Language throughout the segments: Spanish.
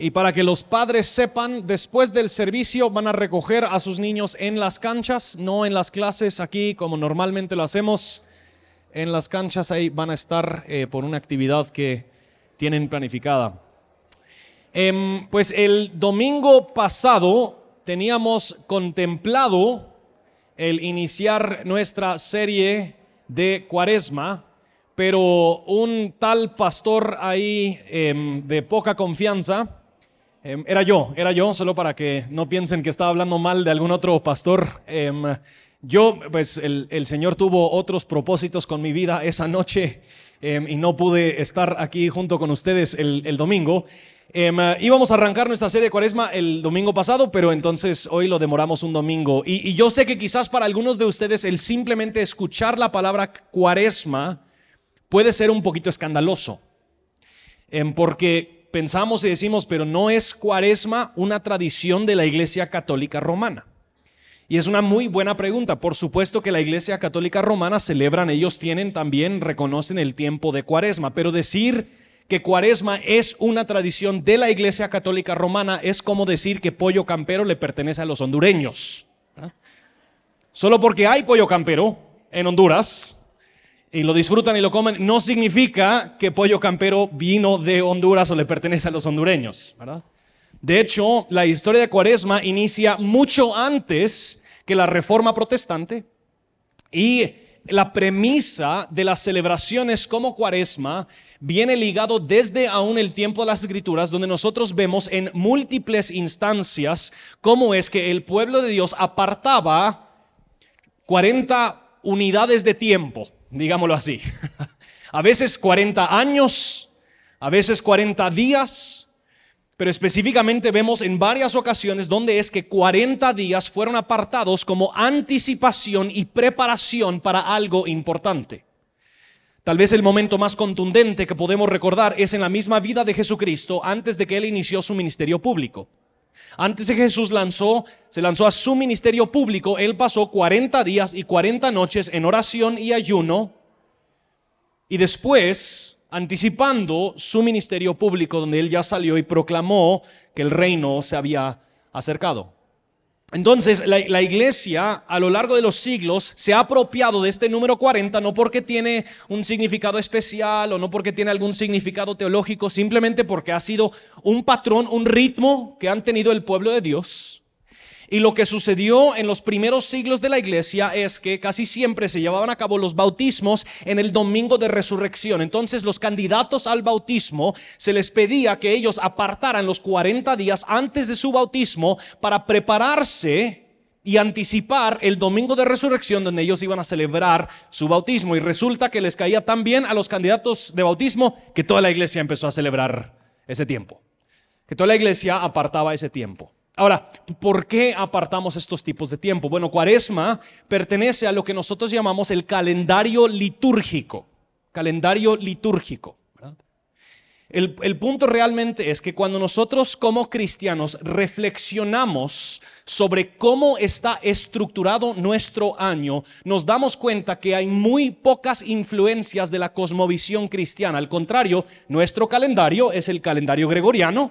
Y para que los padres sepan, después del servicio van a recoger a sus niños en las canchas, no en las clases aquí como normalmente lo hacemos. En las canchas ahí van a estar eh, por una actividad que tienen planificada. Em, pues el domingo pasado teníamos contemplado el iniciar nuestra serie de cuaresma, pero un tal pastor ahí em, de poca confianza, Em, era yo, era yo, solo para que no piensen que estaba hablando mal de algún otro pastor. Em, yo, pues el, Señor tuvo otros propósitos con mi vida esa noche em, y no pude estar aquí junto con ustedes el, domingo. íbamos a arrancar nuestra serie de cuaresma el domingo pasado, pero entonces hoy lo demoramos un domingo. Y, y yo sé que quizás para algunos de ustedes el simplemente escuchar la palabra cuaresma puede ser un poquito escandaloso. porque pensamos y decimos, pero no es cuaresma una tradición de la Iglesia Católica Romana. Y es una muy buena pregunta. Por supuesto que la Iglesia Católica Romana celebran, ellos tienen también, reconocen el tiempo de cuaresma, pero decir que cuaresma es una tradición de la Iglesia Católica Romana es como decir que pollo campero le pertenece a los hondureños. Solo porque hay pollo campero en Honduras, y lo disfrutan y lo comen, no significa que pollo campero vino de Honduras o le pertenece a los hondureños. De hecho, la historia de Cuaresma inicia mucho antes que la reforma protestante y la premisa de las celebraciones como Cuaresma viene ligado desde aún el tiempo de las escrituras, donde nosotros vemos en múltiples instancias cómo es que el pueblo de Dios apartaba 40 unidades de tiempo digámoslo así. A veces 40 años, a veces 40 días, pero específicamente vemos en varias ocasiones donde es que 40 días fueron apartados como anticipación y preparación para algo importante. Tal vez el momento más contundente que podemos recordar es en la misma vida de Jesucristo antes de que él inició su ministerio público. Antes de Jesús lanzó, se lanzó a su ministerio público, él pasó 40 días y 40 noches en oración y ayuno y después, anticipando su ministerio público, donde él ya salió y proclamó que el reino se había acercado. Entonces, la, iglesia a lo largo de los siglos se ha apropiado de este número 40, no porque tiene un significado especial o no porque tiene algún significado teológico, simplemente porque ha sido un patrón, un ritmo que han tenido el pueblo de Dios y lo que sucedió en los primeros siglos de la iglesia es que casi siempre se llevaban a cabo los bautismos en el domingo de resurrección. Entonces los candidatos al bautismo se les pedía que ellos apartaran los 40 días antes de su bautismo para prepararse y anticipar el domingo de resurrección donde ellos iban a celebrar su bautismo. Y resulta que les caía tan bien a los candidatos de bautismo que toda la iglesia empezó a celebrar ese tiempo. Que toda la iglesia apartaba ese tiempo. Ahora, ¿por qué apartamos estos tipos de tiempo? Bueno, cuaresma pertenece a lo que nosotros llamamos el calendario litúrgico. Calendario litúrgico. El, el, punto realmente es que cuando nosotros como cristianos reflexionamos sobre cómo está estructurado nuestro año, nos damos cuenta que hay muy pocas influencias de la cosmovisión cristiana. Al contrario, nuestro calendario es el calendario gregoriano,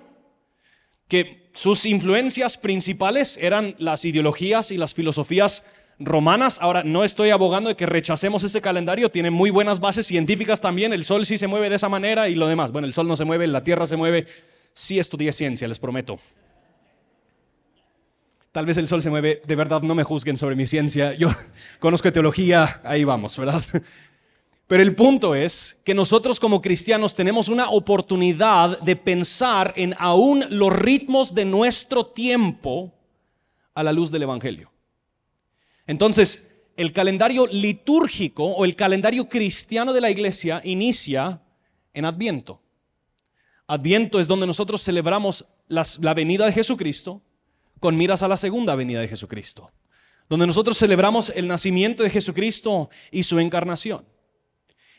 que sus influencias principales eran las ideologías y las filosofías romanas. Ahora, no estoy abogando de que rechacemos ese calendario, tiene muy buenas bases científicas también. El sol sí se mueve de esa manera y lo demás. Bueno, el sol no se mueve, la tierra se mueve. Sí estudié ciencia, les prometo. Tal vez el sol se mueve, de verdad no me juzguen sobre mi ciencia. Yo conozco teología, ahí vamos, ¿verdad? Pero el punto es que nosotros como cristianos tenemos una oportunidad de pensar en aún los ritmos de nuestro tiempo a la luz del Evangelio. Entonces, el calendario litúrgico o el calendario cristiano de la iglesia inicia en Adviento. Adviento es donde nosotros celebramos la venida de Jesucristo con miras a la segunda venida de Jesucristo. Donde nosotros celebramos el nacimiento de Jesucristo y su encarnación.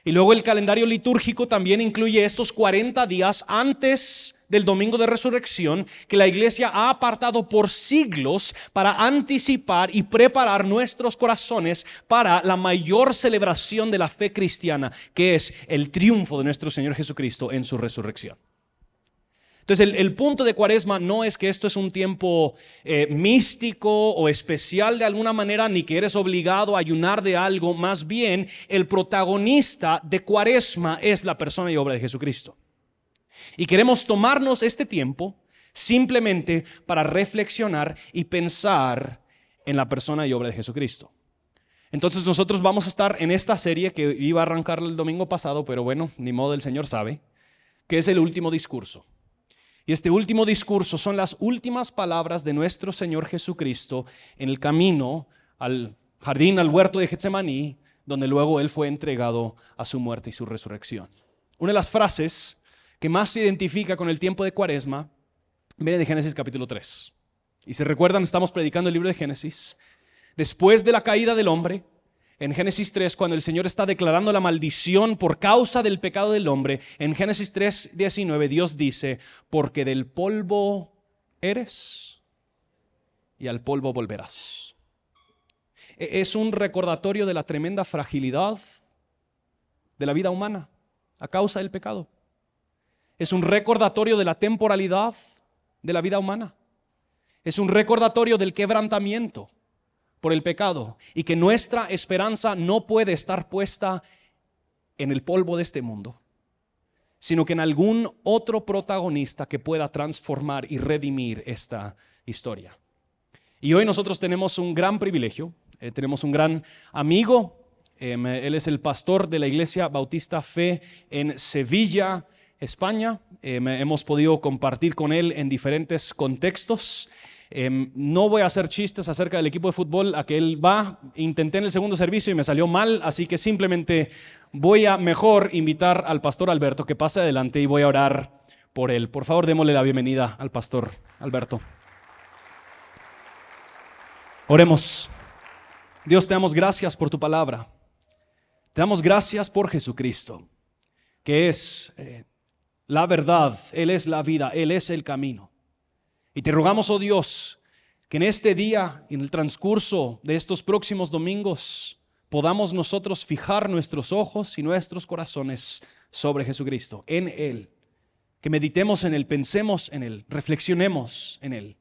Y luego el calendario litúrgico también incluye estos 40 días antes del domingo de resurrección que la iglesia ha apartado por siglos para anticipar y preparar nuestros corazones para la mayor celebración de la fe cristiana, que es el triunfo de nuestro Señor Jesucristo en su resurrección. Entonces, el, punto de Cuaresma no es que esto es un tiempo eh, místico o especial de alguna manera, ni que eres obligado a ayunar de algo. Más bien, el protagonista de Cuaresma es la persona y obra de Jesucristo. Y queremos tomarnos este tiempo simplemente para reflexionar y pensar en la persona y obra de Jesucristo. Entonces nosotros vamos a estar en esta serie que iba a arrancar el domingo pasado, pero bueno, ni modo el Señor sabe, que es el último discurso. Y este último discurso son las últimas palabras de nuestro Señor Jesucristo en el camino al jardín, al huerto de Getsemaní, donde luego Él fue entregado a su muerte y su resurrección. Una de las frases que más se identifica con el tiempo de Cuaresma viene de Génesis capítulo 3. Y se recuerdan, estamos predicando el libro de Génesis. Después de la caída del hombre, en Génesis 3, cuando el Señor está declarando la maldición por causa del pecado del hombre, en Génesis 3, 19, Dios dice, porque del polvo eres y al polvo volverás. E, es un recordatorio de la tremenda fragilidad de la vida humana a causa del pecado. Es un recordatorio de la temporalidad de la vida humana. Es un recordatorio del quebrantamiento por el pecado y que nuestra esperanza no puede estar puesta en el polvo de este mundo, sino que en algún otro protagonista que pueda transformar y redimir esta historia. Y hoy nosotros tenemos un gran privilegio, eh, tenemos un gran amigo, em, él es el pastor de la Iglesia Bautista Fe en Sevilla, España. Em, hemos podido compartir con él en diferentes contextos Em, no voy a hacer chistes acerca del equipo de fútbol a que él va. Intenté en el segundo servicio y me salió mal, así que simplemente voy a mejor invitar al pastor Alberto que pase adelante y voy a orar por él. Por favor, démosle la bienvenida al pastor Alberto. Oremos. Dios, te damos gracias por tu palabra. Te damos gracias por Jesucristo, que es eh, la verdad, Él es la vida, Él es el camino. Y te rogamos, oh Dios, que en este día, en el transcurso de estos próximos domingos, podamos nosotros fijar nuestros ojos y nuestros corazones sobre Jesucristo, en Él. Que meditemos en Él, pensemos en Él, reflexionemos en Él.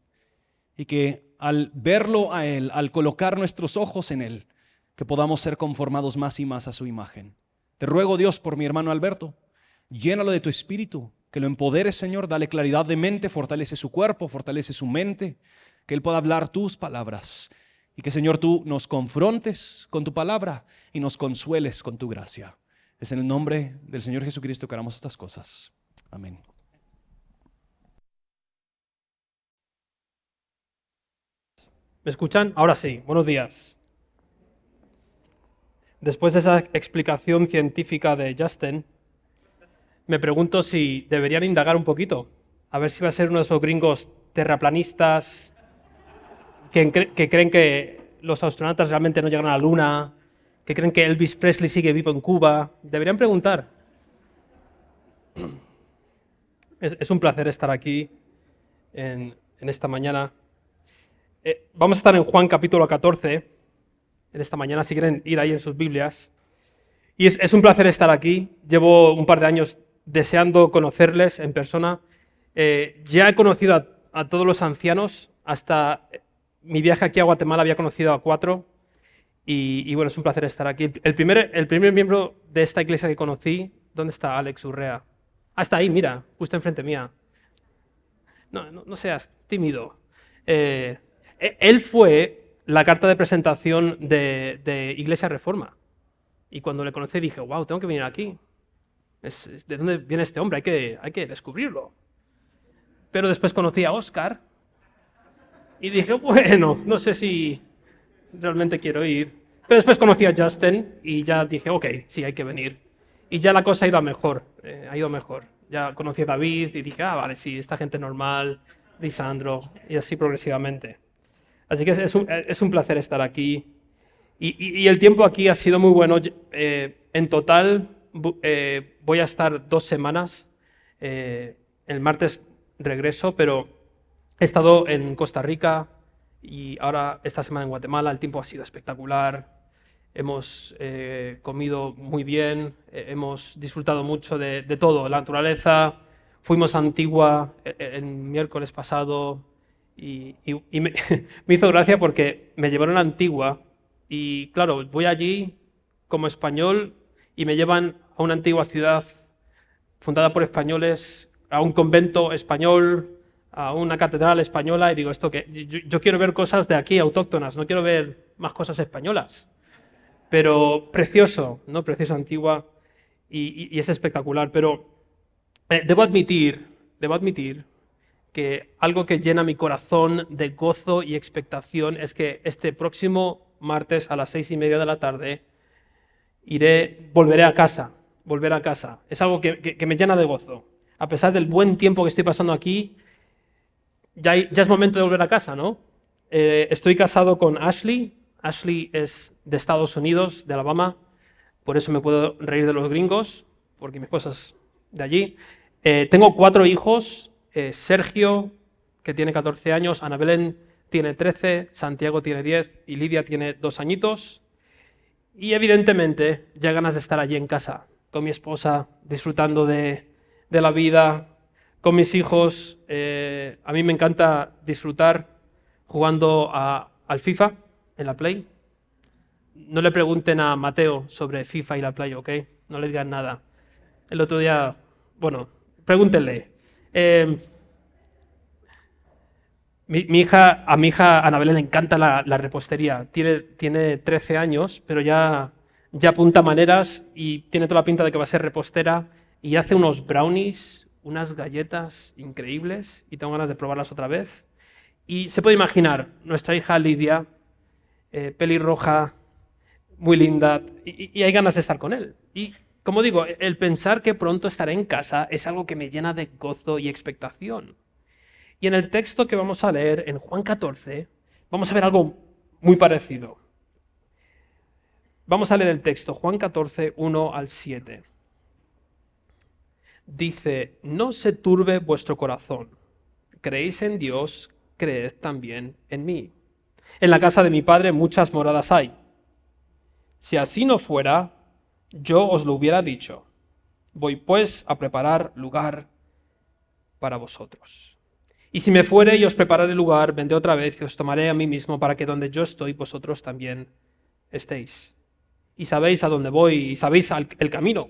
Y que al verlo a Él, al colocar nuestros ojos en Él, que podamos ser conformados más y más a su imagen. Te ruego, Dios, por mi hermano Alberto, llénalo de tu espíritu, que lo empodere, Señor, dale claridad de mente, fortalece su cuerpo, fortalece su mente, que Él pueda hablar tus palabras y que, Señor, tú nos confrontes con tu palabra y nos consueles con tu gracia. Es en el nombre del Señor Jesucristo que haremos estas cosas. Amén. ¿Me escuchan? Ahora sí, buenos días. Después de esa explicación científica de Justin, me pregunto si deberían indagar un poquito, a ver si va a ser uno de esos gringos terraplanistas que, creen que los astronautas realmente no llegan a la Luna, que creen que Elvis Presley sigue vivo en Cuba. Deberían preguntar. Es, un placer estar aquí en, esta mañana. Eh, vamos a estar en Juan capítulo 14 en esta mañana, si quieren ir ahí en sus Biblias. Y es, es un placer estar aquí. Llevo un par de años deseando conocerles en persona. Eh, ya he conocido a, todos los ancianos, hasta mi viaje aquí a Guatemala había conocido a cuatro. Y, bueno, es un placer estar aquí. El primer, el primer miembro de esta iglesia que conocí, ¿dónde está Alex Urrea? Ah, está ahí, mira, justo enfrente mía. No, no, seas tímido. Eh, e, él fue la carta de presentación de, de Iglesia Reforma. Y cuando le conocí dije, wow, tengo que venir aquí. ¿De dónde viene este hombre? Hay que, hay que descubrirlo. Pero después conocí a Oscar y dije, bueno, no sé si realmente quiero ir. Pero después conocí a Justin y ya dije, ok, sí, hay que venir. Y ya la cosa ha ido mejor, eh, mejor. Ya conocí a David y dije, ah, vale, sí, esta gente normal, Lisandro, y así progresivamente. Así que es, un, es un, placer estar aquí. Y, y, el tiempo aquí ha sido muy bueno. Eh, en total, eh, voy a estar dos semanas. Eh, el martes regreso, pero he estado en Costa Rica y ahora esta semana en Guatemala. El tiempo ha sido espectacular. Hemos eh, comido muy bien, hemos disfrutado mucho de, todo, la naturaleza, fuimos a Antigua el, miércoles pasado y, me hizo gracia porque me llevaron a Antigua y claro, voy allí como español y me llevan a una antigua ciudad fundada por españoles, a un convento español, a una catedral española y digo, esto que yo, yo quiero ver cosas de aquí autóctonas, no quiero ver más cosas españolas. Pero precioso, ¿no? Precioso Antigua y, es espectacular. Pero eh, debo admitir, debo admitir que algo que llena mi corazón de gozo y expectación es que este próximo martes a las seis y media de la tarde iré, volveré a casa, volver a casa. Es algo que, que- que me llena de gozo. A pesar del buen tiempo que estoy pasando aquí, ya, hay- ya es momento de volver a casa, ¿no? Eh, estoy casado con Ashley. Ashley es de Estados Unidos, de Alabama. Por eso me puedo reír de los gringos, porque mi esposa es de allí. Eh, tengo cuatro hijos. eh, Sergio, que tiene 14 años, Ana Belén tiene 13, Santiago tiene 10 y Lidia tiene dos añitos. Y evidentemente ya ganas de estar allí en casa, mi esposa, disfrutando de, de la vida, con mis hijos. Eh, a mí me encanta disfrutar jugando a- al FIFA en la Play. No le pregunten a Mateo sobre FIFA y la Play, ¿ok? No le digan nada. El otro día, bueno, pregúntenle. Mi, mi hija, a mi hija Anabel le encanta la, la repostería. Tiene, tiene 13 años, pero ya, ya apunta maneras y tiene toda la pinta de que va a ser repostera y hace unos brownies, unas galletas increíbles y tengo ganas de probarlas otra vez. Y se puede imaginar, nuestra hija Lidia, eh, pelirroja, muy linda, y, y- hay ganas de estar con él. Y como digo, el pensar que pronto estaré en casa es algo que me llena de gozo y expectación. Y en el texto que vamos a leer, en Juan 14, vamos a ver algo muy parecido. Vamos a leer el texto, Juan 14, 1 al 7. Dice, no se turbe vuestro corazón. Creéis en Dios, creed también en mí. En la casa de mi padre muchas moradas hay. Si así no fuera, yo os lo hubiera dicho. Voy pues a preparar lugar para vosotros. Y si me fuere y os prepararé lugar, vendré otra vez y os tomaré a mí mismo para que donde yo estoy, vosotros también estéis. Y sabéis a dónde voy y sabéis el camino.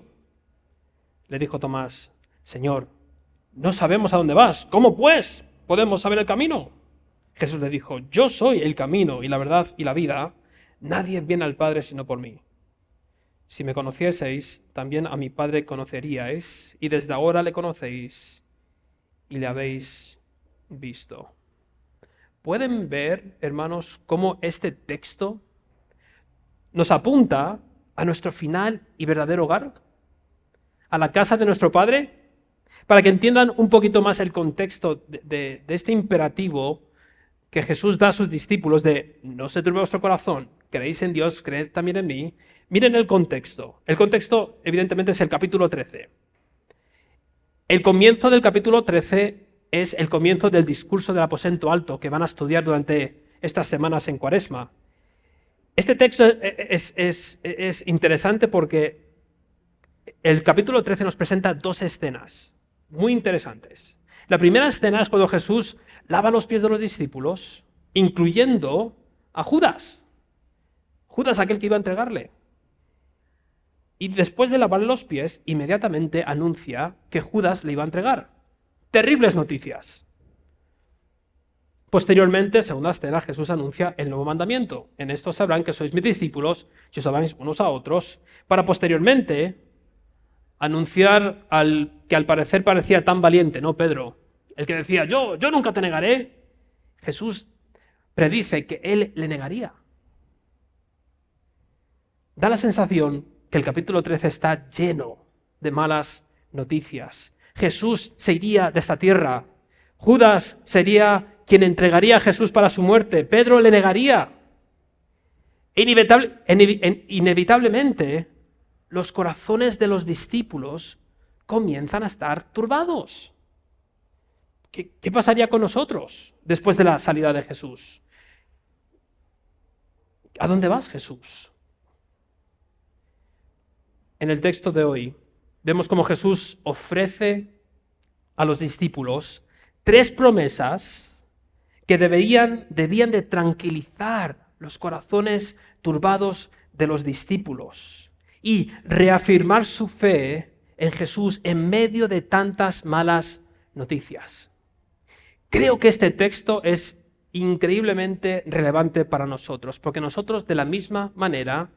Le dijo Tomás, Señor, no sabemos a dónde vas. ¿Cómo pues podemos saber el camino? Jesús le dijo, yo soy el camino y la verdad y la vida. Nadie viene al Padre sino por mí. Si me conocieseis, también a mi Padre conoceríais, y desde ahora le conocéis y le habéis visto. ¿Pueden ver, hermanos, cómo este texto nos apunta a nuestro final y verdadero hogar? ¿A la casa de nuestro Padre? Para que entiendan un poquito más el contexto de, este imperativo que Jesús da a sus discípulos de no se turbe vuestro corazón, creéis en Dios, creed también en mí. Miren el contexto. El contexto, evidentemente, es el capítulo 13. El comienzo del capítulo 13 es el comienzo del discurso del aposento alto que van a estudiar durante estas semanas en Cuaresma. Este texto es, es- es interesante porque el capítulo 13 nos presenta dos escenas muy interesantes. La primera escena es cuando Jesús lava los pies de los discípulos, incluyendo a Judas. Judas, aquel que iba a entregarle. Y después de lavarle los pies, inmediatamente anuncia que Judas le iba a entregar. Terribles noticias. Posteriormente, segunda escena, Jesús anuncia el nuevo mandamiento. En esto sabrán que sois mis discípulos si os amáis unos a otros, para posteriormente anunciar al que al parecer parecía tan valiente, ¿no, Pedro? El que decía, yo, yo nunca te negaré. Jesús predice que él le negaría. Da la sensación que el capítulo 13 está lleno de malas noticias. Jesús se iría de esta tierra. Judas sería quien entregaría a Jesús para su muerte. Pedro le negaría. Inevitable- inevi- en- inevitablemente, los corazones de los discípulos comienzan a estar turbados. ¿Qué, qué pasaría con nosotros después de la salida de Jesús? ¿A dónde vas, Jesús? En el texto de hoy vemos cómo Jesús ofrece a los discípulos tres promesas que deberían, debían de tranquilizar los corazones turbados de los discípulos y reafirmar su fe en Jesús en medio de tantas malas noticias. Creo que este texto es increíblemente relevante para nosotros, porque nosotros de la misma manera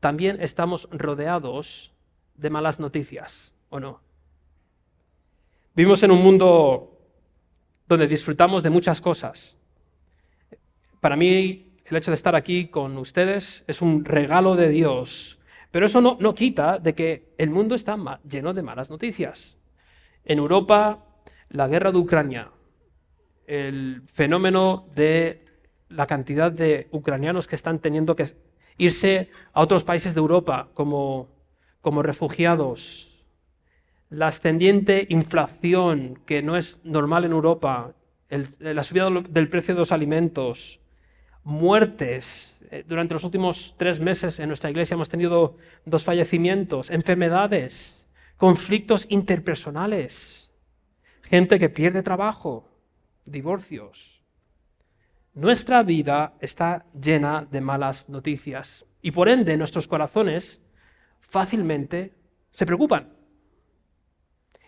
también estamos rodeados de malas noticias, ¿o no? Vivimos en un mundo donde disfrutamos de muchas cosas. Para mí, el hecho de estar aquí con ustedes es un regalo de Dios, pero eso no, no quita de que el mundo está lleno de malas noticias. En Europa, la guerra de Ucrania, el fenómeno de la cantidad de ucranianos que están teniendo que irse a otros países de Europa como, como refugiados, la ascendiente inflación que no es normal en Europa, la subida del precio de los alimentos, muertes. Eh, durante los últimos tres meses en nuestra iglesia hemos tenido dos fallecimientos, enfermedades, conflictos interpersonales, gente que pierde trabajo, divorcios. Nuestra vida está llena de malas noticias y por ende nuestros corazones fácilmente se preocupan.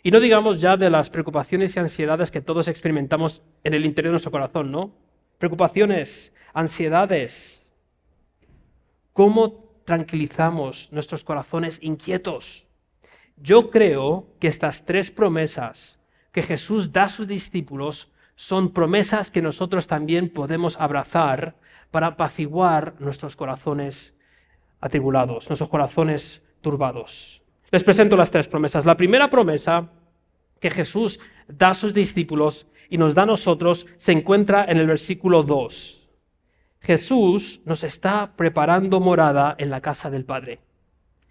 Y no digamos ya de las preocupaciones y ansiedades que todos experimentamos en el interior de nuestro corazón, ¿no? Preocupaciones, ansiedades. ¿Cómo tranquilizamos nuestros corazones inquietos? Yo creo que estas tres promesas que Jesús da a sus discípulos son promesas que nosotros también podemos abrazar para apaciguar nuestros corazones atribulados, nuestros corazones turbados. Les presento las tres promesas. La primera promesa que Jesús da a sus discípulos y nos da a nosotros se encuentra en el versículo 2. Jesús nos está preparando morada en la casa del Padre.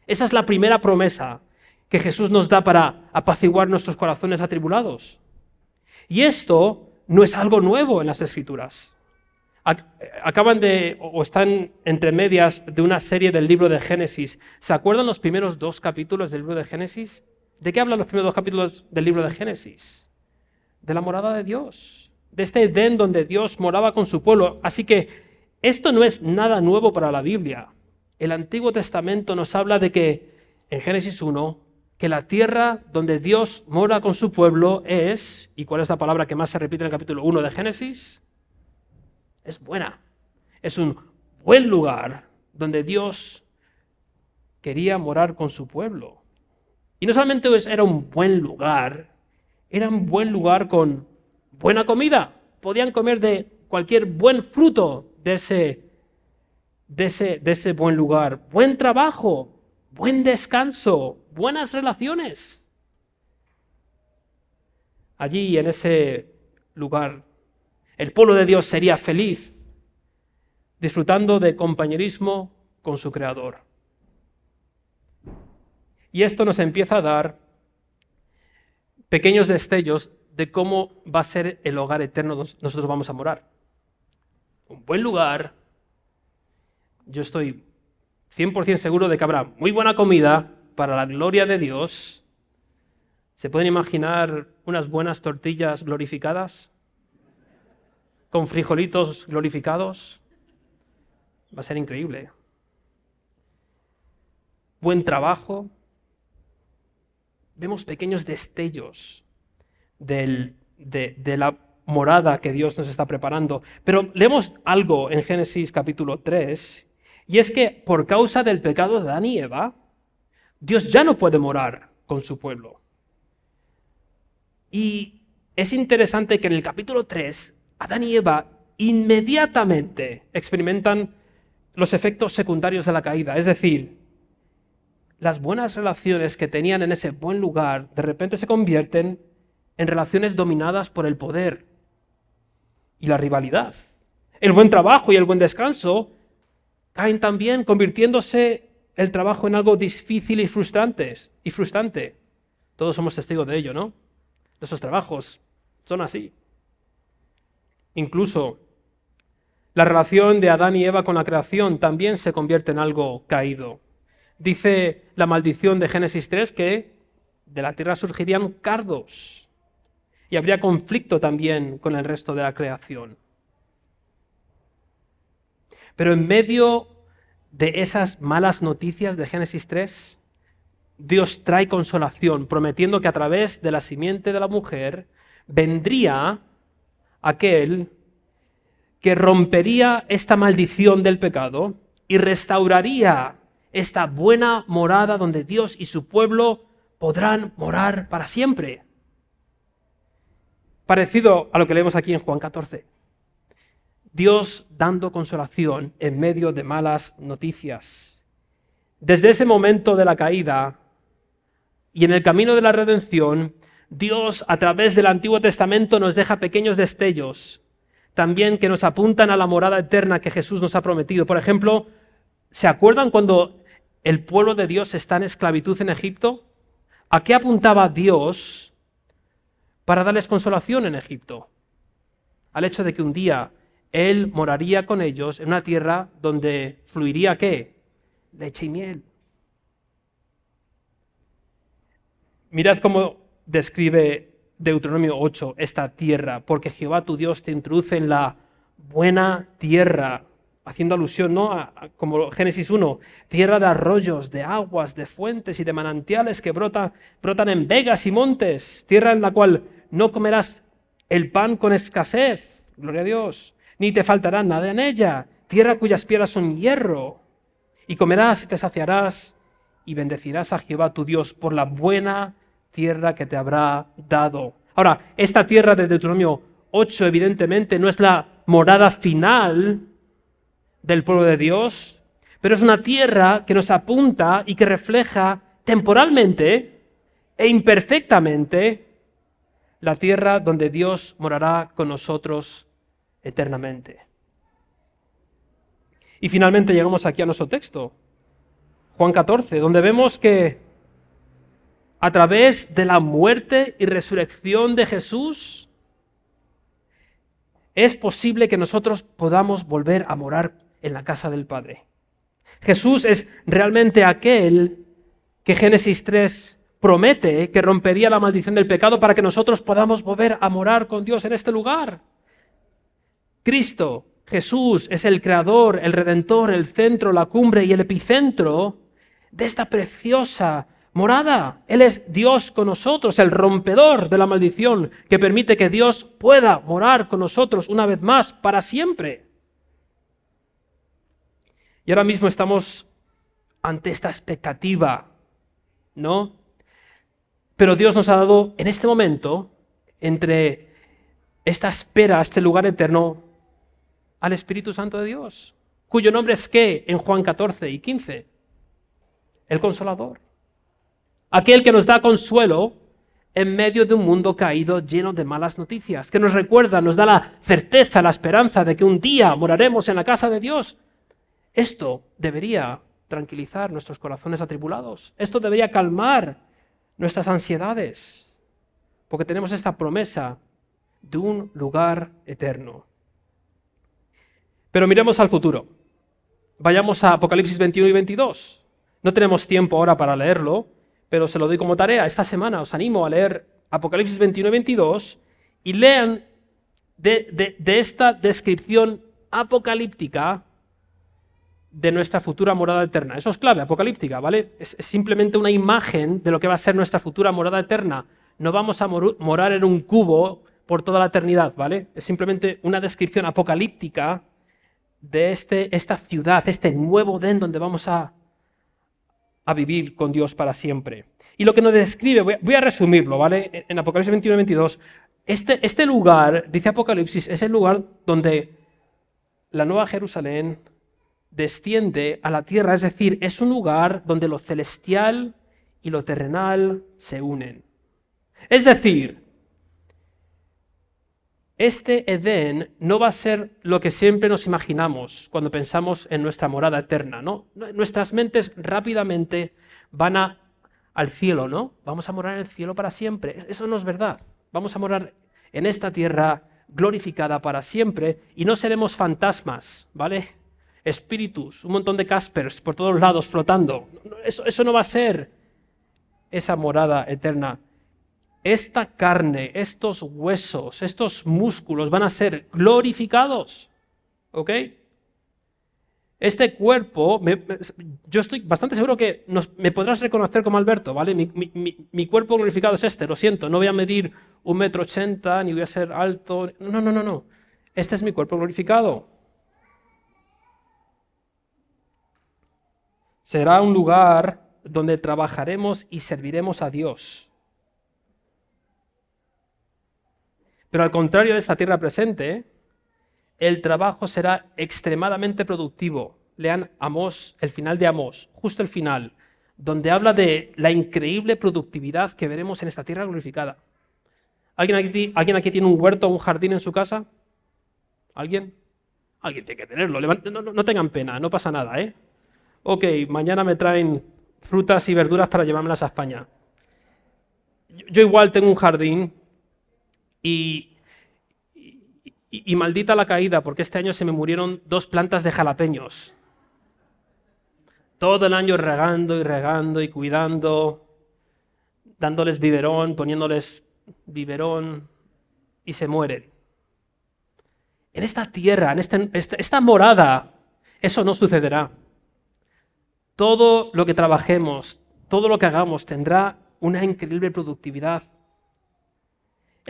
Esa es la primera promesa que Jesús nos da para apaciguar nuestros corazones atribulados. Y esto no es algo nuevo en las Escrituras acaban de, o están entre medias de una serie del libro de Génesis. ¿Se acuerdan los primeros dos capítulos del libro de Génesis? ¿De qué hablan los primeros dos capítulos del libro de Génesis? De la morada de Dios, de este Edén donde Dios moraba con su pueblo. Así que esto no es nada nuevo para la Biblia. El Antiguo Testamento nos habla de que, en Génesis 1, que la tierra donde Dios mora con su pueblo es, ¿y cuál es la palabra que más se repite en el capítulo 1 de Génesis? Es buena. Es un buen lugar donde Dios quería morar con su pueblo. Y no solamente era un buen lugar, era un buen lugar con buena comida. Podían comer de cualquier buen fruto de ese, de ese, de ese buen lugar. Buen trabajo, buen descanso, buenas relaciones. Allí, en ese lugar, el pueblo de Dios sería feliz, disfrutando de compañerismo con su Creador. Y esto nos empieza a dar pequeños destellos de cómo va a ser el hogar eterno donde nosotros vamos a morar. Un buen lugar. Yo estoy 100% seguro de que habrá muy buena comida para la gloria de Dios. ¿Se pueden imaginar unas buenas tortillas glorificadas? Con frijolitos glorificados. Va a ser increíble. Buen trabajo. Vemos pequeños destellos de, de la morada que Dios nos está preparando. Pero leemos algo en Génesis capítulo 3, y es que por causa del pecado de Adán y Eva, Dios ya no puede morar con su pueblo. Y es interesante que en el capítulo 3 Adán y Eva inmediatamente experimentan los efectos secundarios de la caída. Es decir, las buenas relaciones que tenían en ese buen lugar de repente se convierten en relaciones dominadas por el poder y la rivalidad. El buen trabajo y el buen descanso caen también convirtiéndose el trabajo en algo difícil y frustrante. Y frustrante. Todos somos testigos de ello, ¿no? Esos trabajos son así. Incluso la relación de Adán y Eva con la creación también se convierte en algo caído. Dice la maldición de Génesis 3 que de la tierra surgirían cardos. y habría conflicto también con el resto de la creación. Pero en medio de esas malas noticias de Génesis 3, Dios trae consolación, prometiendo que a través de la simiente de la mujer vendría aquel que rompería esta maldición del pecado y restauraría esta buena morada donde Dios y su pueblo podrán morar para siempre. Parecido a lo que leemos aquí en Juan 14. Dios dando consolación en medio de malas noticias. Desde ese momento de la caída y en el camino de la redención, Dios a través del Antiguo Testamento nos deja pequeños destellos, también que nos apuntan a la morada eterna que Jesús nos ha prometido. Por ejemplo, ¿se acuerdan cuando el pueblo de Dios está en esclavitud en Egipto? ¿A qué apuntaba Dios para darles consolación en Egipto? Al hecho de que un día él moraría con ellos en una tierra donde fluiría qué? Leche y miel. Mirad cómo describe Deuteronomio 8 esta tierra, porque Jehová tu Dios te introduce en la buena tierra, haciendo alusión ¿no? a, como Génesis 1, tierra de arroyos, de aguas, de fuentes y de manantiales que brotan en vegas y montes, tierra en la cual no comerás el pan con escasez, gloria a Dios, ni te faltará nada en ella, tierra cuyas piedras son hierro, y comerás y te saciarás y bendecirás a Jehová tu Dios por la buena tierra que te habrá dado. Ahora, esta tierra de Deuteronomio 8 evidentemente no es la morada final del pueblo de Dios, pero es una tierra que nos apunta y que refleja temporalmente e imperfectamente la tierra donde Dios morará con nosotros eternamente. Y finalmente llegamos aquí a nuestro texto, Juan 14, donde vemos que a través de la muerte y resurrección de Jesús, es posible que nosotros podamos volver a morar en la casa del Padre. Jesús es realmente aquel que Génesis 3 promete que rompería la maldición del pecado para que nosotros podamos volver a morar con Dios en este lugar. Cristo, Jesús, es el creador, el redentor, el centro, la cumbre y el epicentro de esta preciosa morada. Él es Dios con nosotros, el rompedor de la maldición que permite que Dios pueda morar con nosotros una vez más para siempre. Y ahora mismo estamos ante esta expectativa, ¿no? Pero Dios nos ha dado en este momento, entre esta espera, este lugar eterno, al Espíritu Santo de Dios, cuyo nombre es qué en Juan 14 y 15? El consolador. Aquel que nos da consuelo en medio de un mundo caído lleno de malas noticias, que nos recuerda, nos da la certeza, la esperanza de que un día moraremos en la casa de Dios. Esto debería tranquilizar nuestros corazones atribulados. Esto debería calmar nuestras ansiedades, porque tenemos esta promesa de un lugar eterno. Pero miremos al futuro. Vayamos a Apocalipsis 21 y 22. No tenemos tiempo ahora para leerlo, pero se lo doy como tarea. Esta semana os animo a leer Apocalipsis 21 y 22 y lean de, esta descripción apocalíptica de nuestra futura morada eterna. Eso es clave, apocalíptica, ¿vale? Es, simplemente una imagen de lo que va a ser nuestra futura morada eterna. No vamos a morar en un cubo por toda la eternidad, ¿vale? Es simplemente una descripción apocalíptica de este, esta ciudad, este nuevo den donde vamos a, a vivir con Dios para siempre. Y lo que nos describe, voy a, resumirlo, ¿vale? En Apocalipsis 21 y 22, este, este lugar, dice Apocalipsis, es el lugar donde la nueva Jerusalén desciende a la tierra, es decir, es un lugar donde lo celestial y lo terrenal se unen. Es decir, este Edén no va a ser lo que siempre nos imaginamos cuando pensamos en nuestra morada eterna, ¿no? Nuestras mentes rápidamente van a, al cielo, ¿no? Vamos a morar en el cielo para siempre. Eso no es verdad. Vamos a morar en esta tierra glorificada para siempre y no seremos fantasmas, ¿vale? Espíritus, un montón de caspers por todos lados flotando. Eso, eso no va a ser esa morada eterna esta carne, estos huesos, estos músculos van a ser glorificados. ¿Ok? Este cuerpo, yo estoy bastante seguro que me podrás reconocer como Alberto, ¿vale? Mi, cuerpo glorificado es este, lo siento, no voy a medir un metro ochenta, ni voy a ser alto. No, no, no, no. Este es mi cuerpo glorificado. Será un lugar donde trabajaremos y serviremos a Dios. Pero al contrario de esta tierra presente, el trabajo será extremadamente productivo. Lean Amós, el final de Amós, justo el final, donde habla de la increíble productividad que veremos en esta tierra glorificada. ¿Alguien aquí, ¿alguien aquí tiene un huerto o un jardín en su casa? ¿Alguien? Alguien tiene que tenerlo. No, no, tengan pena, no pasa nada, ¿eh? Ok, mañana me traen frutas y verduras para llevármelas a España. Yo igual tengo un jardín y maldita la caída, porque este año se me murieron dos plantas de jalapeños. Todo el año regando y regando y cuidando, dándoles biberón, poniéndoles biberón, y se mueren. En esta tierra, en esta, esta morada, eso no sucederá. Todo lo que trabajemos, todo lo que hagamos tendrá una increíble productividad.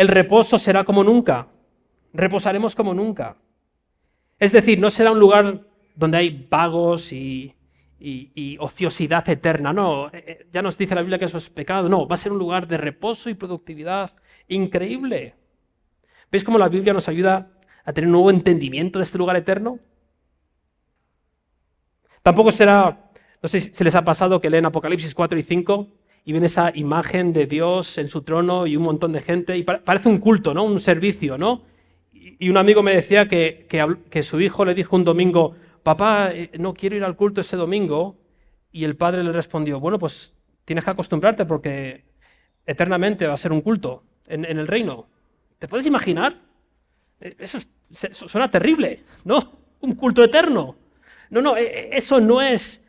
El reposo será como nunca reposaremos como nunca. Es decir, no será un lugar donde hay vagos y, ociosidad eterna. No, eh, eh, ya nos dice la Biblia que eso es pecado. No, va a ser un lugar de reposo y productividad increíble. ¿Veis cómo la Biblia nos ayuda a tener un nuevo entendimiento de este lugar eterno? Tampoco será, no sé si se les ha pasado que leen Apocalipsis 4 y 5 y ven esa imagen de Dios en su trono y un montón de gente y parece un culto, ¿no? Un servicio, ¿no? y un amigo me decía que, su hijo le dijo un domingo, papá, eh, no quiero ir al culto ese domingo. Y el padre le respondió, bueno, pues tienes que acostumbrarte porque eternamente va a ser un culto en, el reino. ¿Te puedes imaginar? Eh, eso suena terrible, ¿no? Un culto eterno. No, no, eh, eso no es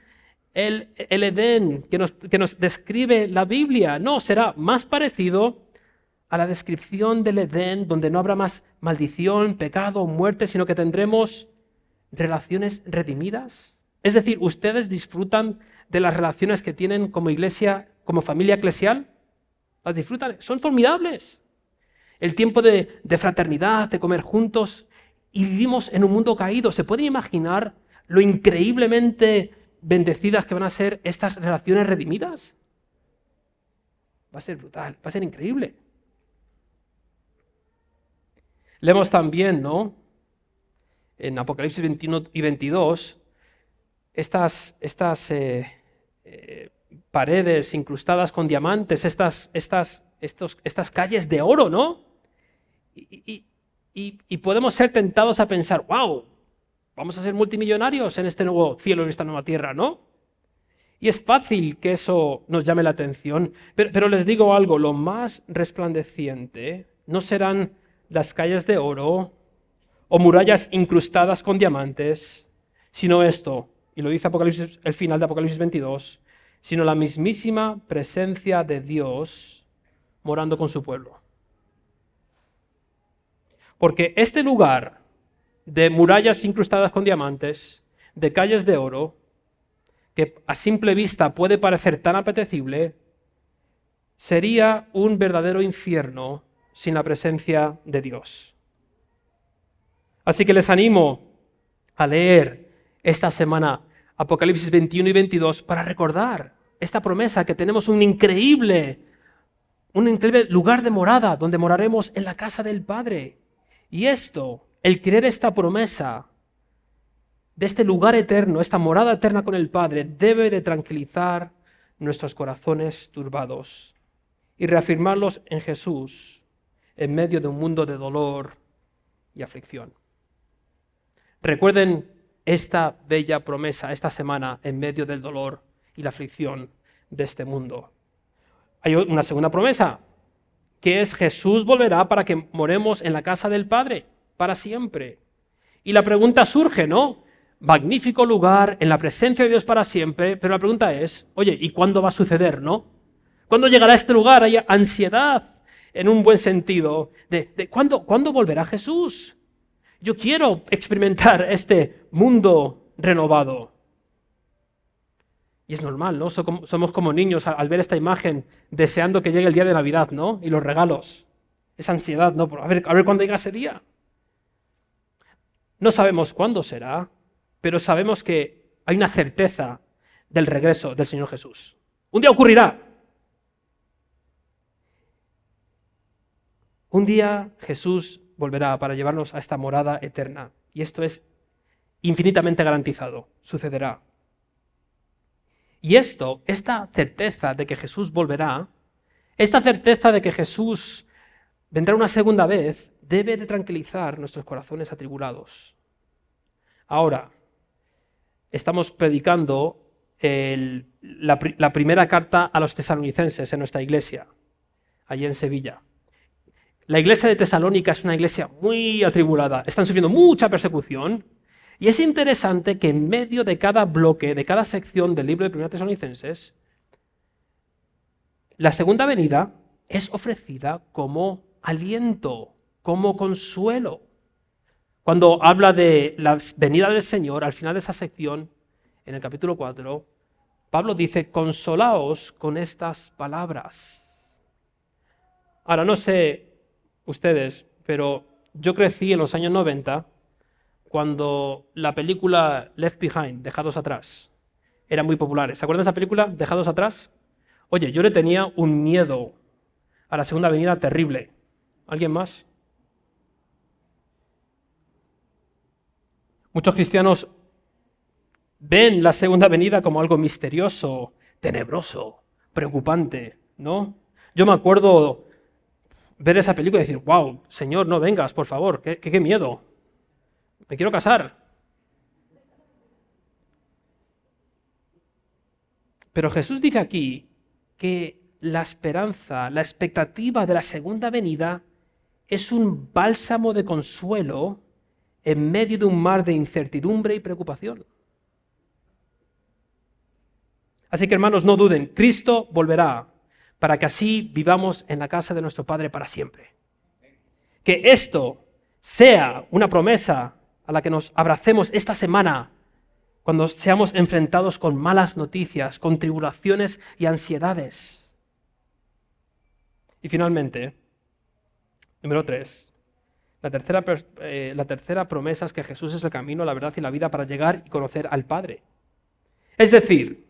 el, el Edén que nos, que nos describe la Biblia. No, será más parecido a la descripción del Edén, donde no habrá más maldición, pecado, muerte, sino que tendremos relaciones redimidas. Es decir, ustedes disfrutan de las relaciones que tienen como iglesia, como familia eclesial. Las disfrutan, son formidables. El tiempo de, de fraternidad, de comer juntos, y vivimos en un mundo caído. ¿Se pueden imaginar lo increíblemente bendecidas que van a ser estas relaciones redimidas? Va a ser brutal, va a ser increíble. Leemos también, ¿no? En Apocalipsis 21 y 22, estas, estas eh, eh, paredes incrustadas con diamantes, estas, estas, estos, estas calles de oro, ¿no? Y, y, podemos ser tentados a pensar, wow, vamos a ser multimillonarios en este nuevo cielo, en esta nueva tierra, ¿no? Y es fácil que eso nos llame la atención, pero, les digo algo, lo más resplandeciente no serán las calles de oro o murallas incrustadas con diamantes, sino esto, y lo dice el final de Apocalipsis 22, sino la mismísima presencia de Dios morando con su pueblo. Porque este lugar de murallas incrustadas con diamantes, de calles de oro, que a simple vista puede parecer tan apetecible, sería un verdadero infierno sin la presencia de Dios. Así que les animo a leer esta semana Apocalipsis 21 y 22 para recordar esta promesa que tenemos un increíble, un increíble lugar de morada donde moraremos en la casa del Padre. Y esto, el creer esta promesa de este lugar eterno, esta morada eterna con el Padre, debe de tranquilizar nuestros corazones turbados y reafirmarlos en Jesús en medio de un mundo de dolor y aflicción. Recuerden esta bella promesa esta semana en medio del dolor y la aflicción de este mundo. Hay una segunda promesa, que es Jesús volverá para que moremos en la casa del Padre para siempre. Y la pregunta surge, ¿no? Magnífico lugar en la presencia de Dios para siempre, pero la pregunta es, oye, ¿y cuándo va a suceder, no? ¿Cuándo llegará este lugar? Hay ansiedad en un buen sentido, de ¿cuándo, ¿cuándo volverá Jesús? Yo quiero experimentar este mundo renovado. Y es normal, ¿no? Somos como niños al ver esta imagen, deseando que llegue el día de Navidad, ¿no? Y los regalos. Esa ansiedad, ¿no? A ver, a ver cuándo llega ese día. No sabemos cuándo será, pero sabemos que hay una certeza del regreso del Señor Jesús. Un día ocurrirá. Un día Jesús volverá para llevarnos a esta morada eterna. Y esto es infinitamente garantizado. Sucederá. Y esto, esta certeza de que Jesús volverá, esta certeza de que Jesús vendrá una segunda vez, debe de tranquilizar nuestros corazones atribulados. Ahora, estamos predicando la, la, primera carta a los tesalonicenses en nuestra iglesia, allí en Sevilla. La iglesia de Tesalónica es una iglesia muy atribulada, están sufriendo mucha persecución, y es interesante que en medio de cada bloque, de cada sección del libro de Primera Tesalonicenses, la segunda venida es ofrecida como aliento, como consuelo. Cuando habla de la venida del Señor, al final de esa sección, en el capítulo 4, Pablo dice, consolaos con estas palabras. Ahora, no sé ustedes, pero yo crecí en los años 90 cuando la película Left Behind, Dejados Atrás, era muy popular. ¿Se acuerdan de esa película, Dejados Atrás? Oye, yo le tenía un miedo a la Segunda Avenida terrible. ¿Alguien más? Muchos cristianos ven la Segunda Avenida como algo misterioso, tenebroso, preocupante, ¿no? Yo me acuerdo ver esa película y decir, wow, Señor, no vengas, por favor, qué, qué miedo me quiero casar. Pero Jesús dice aquí que la esperanza, la expectativa de la segunda venida es un bálsamo de consuelo en medio de un mar de incertidumbre y preocupación. Así que hermanos, no duden, Cristo volverá para que así vivamos en la casa de nuestro Padre para siempre. Que esto sea una promesa a la que nos abracemos esta semana cuando seamos enfrentados con malas noticias, con tribulaciones y ansiedades. Y finalmente, número tres, la tercera, eh, la tercera promesa es que Jesús es el camino, la verdad y la vida para llegar y conocer al Padre. Es decir,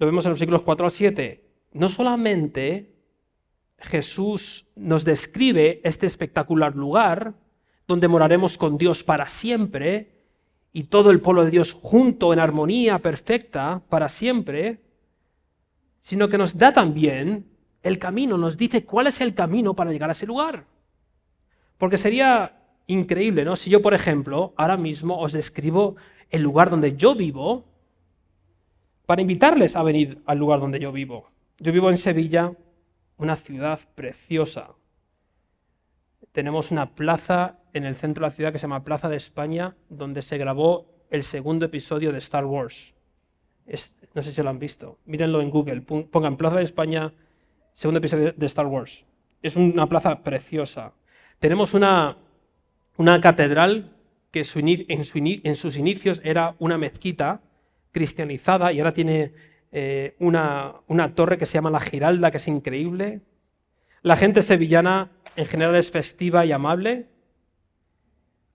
lo vemos en los siglos 4 a 7, no solamente Jesús nos describe este espectacular lugar, donde moraremos con Dios para siempre y todo el pueblo de Dios junto en armonía perfecta para siempre, sino que nos da también el camino, nos dice cuál es el camino para llegar a ese lugar. Porque sería increíble, ¿no? Si yo, por ejemplo, ahora mismo os describo el lugar donde yo vivo, para invitarles a venir al lugar donde yo vivo. Yo vivo en Sevilla, una ciudad preciosa. Tenemos una plaza en el centro de la ciudad que se llama Plaza de España, donde se grabó el segundo episodio de Star Wars. no sé si lo han visto. Mírenlo en Google. Pongan Plaza de España, segundo episodio de Star Wars. Es una plaza preciosa. Tenemos una, una catedral que en, sus inicios era una mezquita cristianizada y ahora tiene eh, una, una torre que se llama La Giralda, que es increíble. La gente sevillana en general es festiva y amable.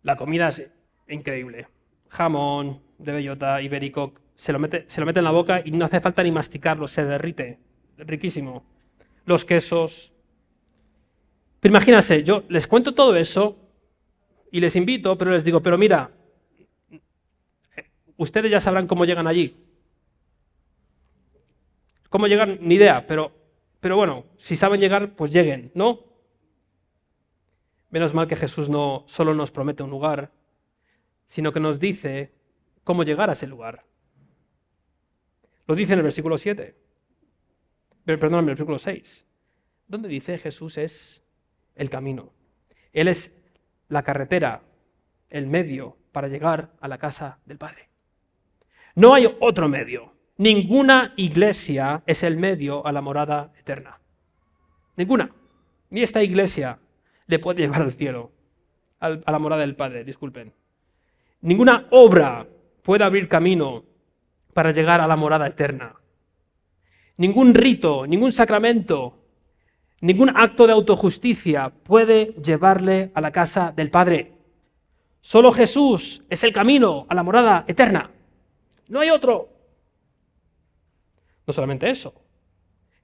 La comida es increíble. Jamón de bellota, ibérico, se lo, mete, se lo mete en la boca y no hace falta ni masticarlo, se derrite. Riquísimo. Los quesos. Imagínense, yo les cuento todo eso y les invito, pero les digo, pero mira, ustedes ya sabrán cómo llegan allí. ¿Cómo llegan? Ni idea, pero, pero bueno, si saben llegar, pues lleguen, ¿no? Menos mal que Jesús no solo nos promete un lugar, sino que nos dice cómo llegar a ese lugar. Lo dice en el versículo 7. Perdón, en el versículo 6. Donde dice Jesús es el camino. Él es la carretera, el medio para llegar a la casa del Padre. No hay otro medio. Ninguna iglesia es el medio a la morada eterna. ninguna, ni esta iglesia le puede llevar al cielo, a la morada del Padre, disculpen. Ninguna obra puede abrir camino para llegar a la morada eterna. Ningún rito, ningún sacramento, ningún acto de autojusticia puede llevarle a la casa del Padre. Solo Jesús es el camino a la morada eterna. No hay otro. No solamente eso.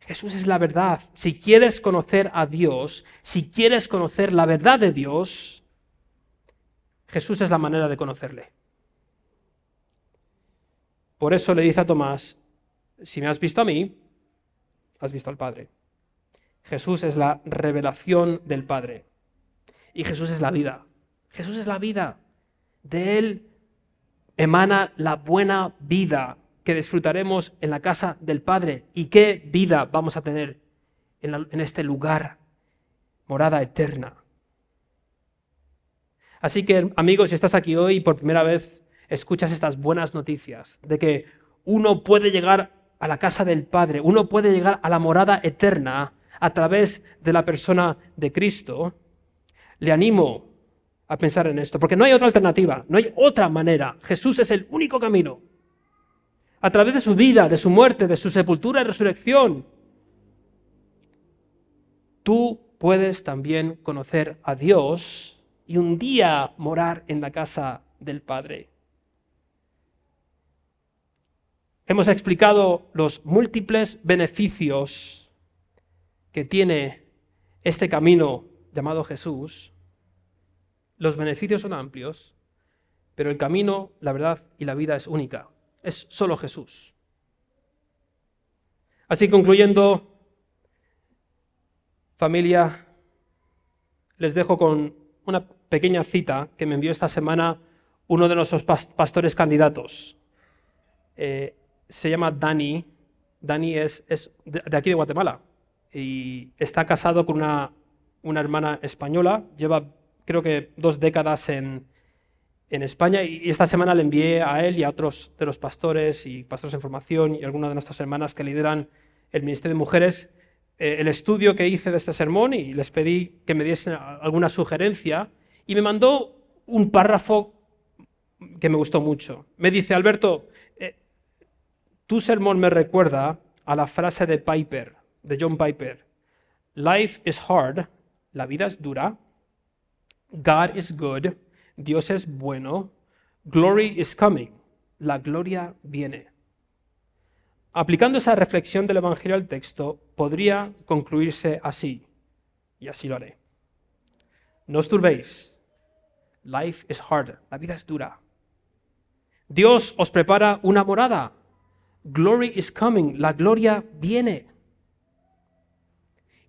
Jesús es la verdad. Si quieres conocer a Dios, si quieres conocer la verdad de Dios, Jesús es la manera de conocerle. Por eso le dice a Tomás, si me has visto a mí, has visto al Padre. Jesús es la revelación del Padre. Y Jesús es la vida. Jesús es la vida. De Él emana la buena vida que disfrutaremos en la casa del Padre. ¿Y qué vida vamos a tener en, este lugar? Morada eterna. Así que, amigos, si estás aquí hoy y por primera vez escuchas estas buenas noticias de que uno puede llegar a la casa del Padre, uno puede llegar a la morada eterna a través de la persona de Cristo, le animo a pensar en esto, porque no hay otra alternativa, no hay otra manera. Jesús es el único camino. A través de su vida, de su muerte, de su sepultura y resurrección, tú puedes también conocer a Dios y un día morar en la casa del Padre. hemos explicado los múltiples beneficios que tiene este camino llamado Jesús. Los beneficios son amplios, pero el camino, la verdad y la vida es única. Es solo Jesús. Así concluyendo, familia, les dejo con una pequeña cita que me envió esta semana uno de nuestros pastores candidatos. Eh, se llama Dani. Dani es, de, aquí de Guatemala y está casado con una, una, hermana española. Lleva creo que dos décadas en, en España y esta semana le envié a él y a otros de los pastores y pastores en formación y algunas de nuestras hermanas que lideran el Ministerio de Mujeres eh, el estudio que hice de este sermón y les pedí que me diesen alguna sugerencia y me mandó un párrafo que me gustó mucho. Me dice, Alberto, tu sermón me recuerda a la frase de Piper, de John Piper. Life is hard, la vida es dura. God is good, Dios es bueno. Glory is coming, la gloria viene. Aplicando esa reflexión del Evangelio al texto, podría concluirse así, y así lo haré. No os turbéis, life is hard, la vida es dura. Dios os prepara una morada, Glory is coming, la gloria viene.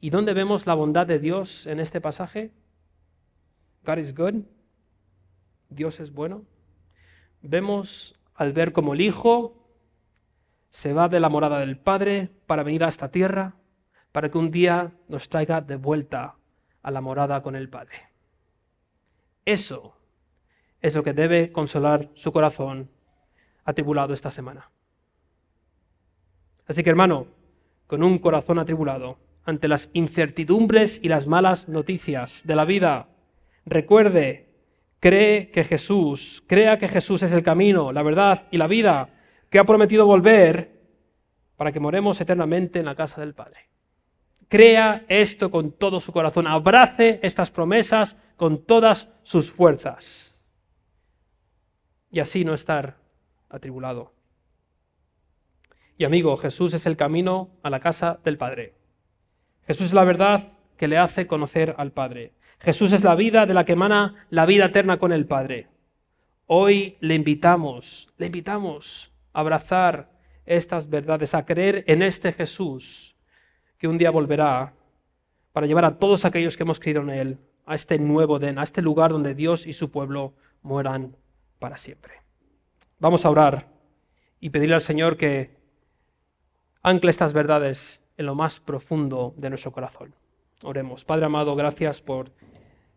¿Y dónde vemos la bondad de Dios en este pasaje? God is good. Dios es bueno. Vemos al ver como el Hijo se va de la morada del Padre para venir a esta tierra, para que un día nos traiga de vuelta a la morada con el Padre. Eso es lo que debe consolar su corazón atribulado esta semana. Así que hermano, con un corazón atribulado, ante las incertidumbres y las malas noticias de la vida, recuerde, cree que Jesús, crea que Jesús es el camino, la verdad y la vida, que ha prometido volver para que moremos eternamente en la casa del Padre. Crea esto con todo su corazón, abrace estas promesas con todas sus fuerzas y así no estar atribulado. Y amigo, Jesús es el camino a la casa del Padre. Jesús es la verdad que le hace conocer al Padre. Jesús es la vida de la que emana la vida eterna con el Padre. Hoy le invitamos, le invitamos a abrazar estas verdades, a creer en este Jesús que un día volverá para llevar a todos aquellos que hemos creído en Él a este nuevo den, a este lugar donde Dios y su pueblo mueran para siempre. Vamos a orar y pedirle al Señor que Ancle estas verdades en lo más profundo de nuestro corazón. Oremos. Padre amado, gracias por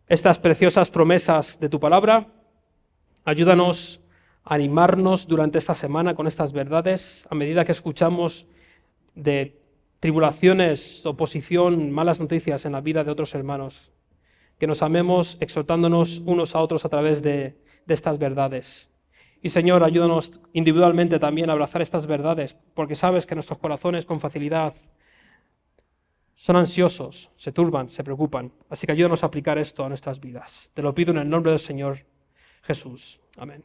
estas preciosas promesas de tu palabra. Ayúdanos a animarnos durante esta semana con estas verdades a medida que escuchamos de tribulaciones, oposición, malas noticias en la vida de otros hermanos. Que nos amemos exhortándonos unos a otros a través de, de estas verdades. Y Señor, ayúdanos individualmente también a abrazar estas verdades, porque sabes que nuestros corazones con facilidad son ansiosos, se turban, se preocupan. Así que ayúdanos a aplicar esto a nuestras vidas. Te lo pido en el nombre del Señor Jesús. Amén.